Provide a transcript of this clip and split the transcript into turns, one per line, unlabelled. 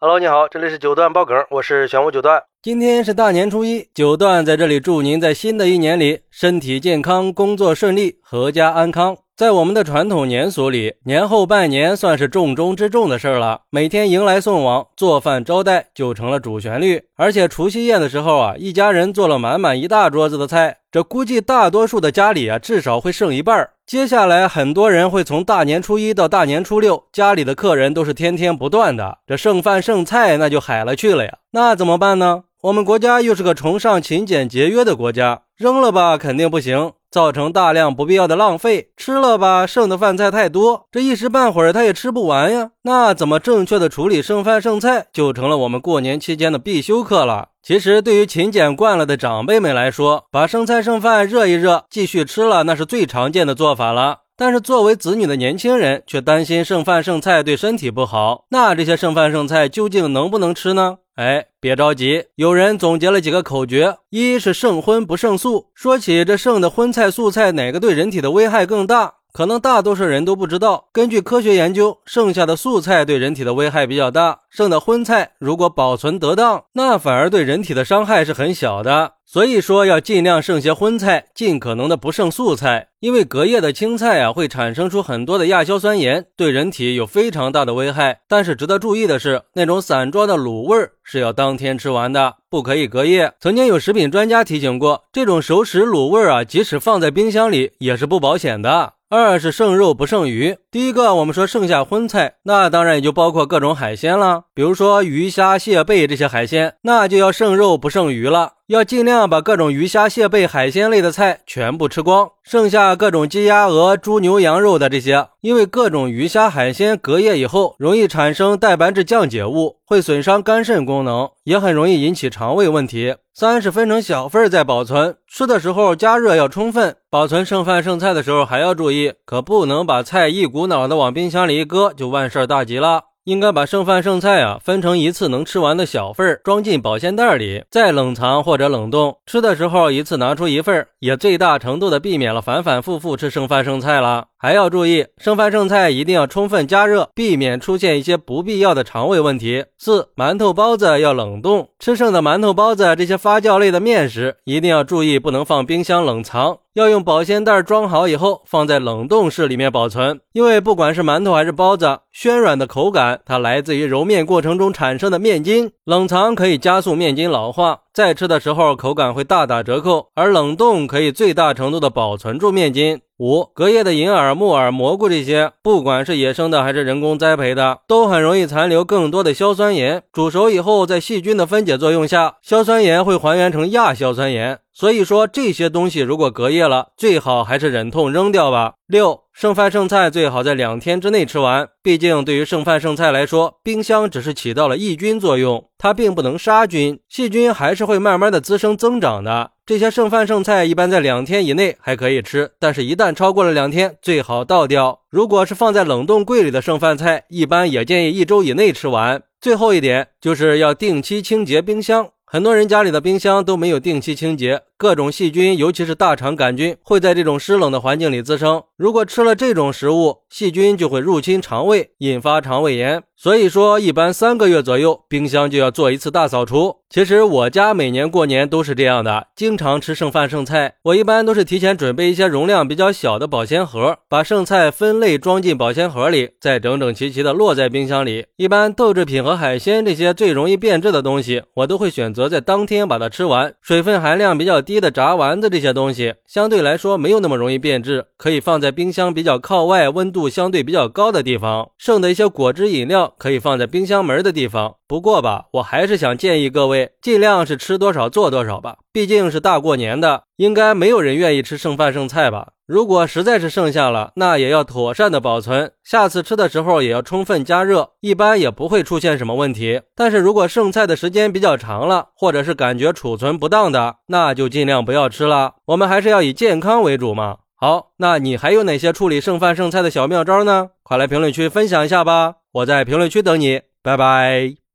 Hello，你好，这里是九段爆梗，我是玄武九段。
今天是大年初一，九段在这里祝您在新的一年里身体健康，工作顺利，阖家安康。在我们的传统年俗里，年后拜年算是重中之重的事儿了。每天迎来送往，做饭招待就成了主旋律。而且除夕夜的时候啊，一家人做了满满一大桌子的菜，这估计大多数的家里啊，至少会剩一半儿。接下来很多人会从大年初一到大年初六，家里的客人都是天天不断的，这剩饭剩菜那就海了去了呀。那怎么办呢？我们国家又是个崇尚勤俭节约的国家，扔了吧肯定不行。造成大量不必要的浪费，吃了吧，剩的饭菜太多，这一时半会儿他也吃不完呀。那怎么正确的处理剩饭剩菜，就成了我们过年期间的必修课了。其实对于勤俭惯了的长辈们来说，把剩菜剩饭热一热，继续吃了，那是最常见的做法了。但是作为子女的年轻人，却担心剩饭剩菜对身体不好。那这些剩饭剩菜究竟能不能吃呢？哎，别着急，有人总结了几个口诀：一是剩荤不剩素。说起这剩的荤菜素菜，哪个对人体的危害更大？可能大多数人都不知道。根据科学研究，剩下的素菜对人体的危害比较大，剩的荤菜如果保存得当，那反而对人体的伤害是很小的。所以说，要尽量剩些荤菜，尽可能的不剩素菜，因为隔夜的青菜啊，会产生出很多的亚硝酸盐，对人体有非常大的危害。但是值得注意的是，那种散装的卤味是要当天吃完的，不可以隔夜。曾经有食品专家提醒过，这种熟食卤味啊，即使放在冰箱里，也是不保险的。二是剩肉不剩鱼。第一个，我们说剩下荤菜，那当然也就包括各种海鲜了，比如说鱼虾蟹贝这些海鲜，那就要剩肉不剩鱼了，要尽量把各种鱼虾蟹贝海鲜类的菜全部吃光，剩下各种鸡鸭鹅猪牛羊肉的这些，因为各种鱼虾海鲜隔夜以后容易产生代白质降解物，会损伤肝肾功能，也很容易引起肠胃问题。三是分成小份再保存，吃的时候加热要充分。保存剩饭剩菜的时候还要注意，可不能把菜一股脑的往冰箱里一搁就万事大吉了。应该把剩饭剩菜啊分成一次能吃完的小份儿，装进保鲜袋里，再冷藏或者冷冻。吃的时候一次拿出一份儿，也最大程度的避免了反反复复吃剩饭剩菜了。还要注意，剩饭剩菜一定要充分加热，避免出现一些不必要的肠胃问题。四、馒头包子要冷冻，吃剩的馒头包子这些发酵类的面食，一定要注意不能放冰箱冷藏。要用保鲜袋装好以后，放在冷冻室里面保存。因为不管是馒头还是包子，暄软的口感，它来自于揉面过程中产生的面筋。冷藏可以加速面筋老化，再吃的时候口感会大打折扣。而冷冻可以最大程度的保存住面筋。五、隔夜的银耳、木耳、蘑菇这些，不管是野生的还是人工栽培的，都很容易残留更多的硝酸盐。煮熟以后，在细菌的分解作用下，硝酸盐会还原成亚硝酸盐。所以说这些东西如果隔夜了，最好还是忍痛扔掉吧。六，剩饭剩菜最好在两天之内吃完，毕竟对于剩饭剩菜来说，冰箱只是起到了抑菌作用，它并不能杀菌，细菌还是会慢慢的滋生增长的。这些剩饭剩菜一般在两天以内还可以吃，但是一旦超过了两天，最好倒掉。如果是放在冷冻柜里的剩饭菜，一般也建议一周以内吃完。最后一点就是要定期清洁冰箱。很多人家里的冰箱都没有定期清洁，各种细菌，尤其是大肠杆菌，会在这种湿冷的环境里滋生。如果吃了这种食物，细菌就会入侵肠胃，引发肠胃炎。所以说，一般三个月左右，冰箱就要做一次大扫除。其实我家每年过年都是这样的，经常吃剩饭剩菜。我一般都是提前准备一些容量比较小的保鲜盒，把剩菜分类装进保鲜盒里，再整整齐齐的落在冰箱里。一般豆制品和海鲜这些最容易变质的东西，我都会选择在当天把它吃完。水分含量比较低的炸丸子这些东西，相对来说没有那么容易变质，可以放在冰箱比较靠外、温度相对比较高的地方。剩的一些果汁饮料。可以放在冰箱门的地方。不过吧，我还是想建议各位，尽量是吃多少做多少吧。毕竟是大过年的，应该没有人愿意吃剩饭剩菜吧？如果实在是剩下了，那也要妥善的保存，下次吃的时候也要充分加热，一般也不会出现什么问题。但是如果剩菜的时间比较长了，或者是感觉储存不当的，那就尽量不要吃了。我们还是要以健康为主嘛。好，那你还有哪些处理剩饭剩菜的小妙招呢？快来评论区分享一下吧！我在评论区等你，拜拜。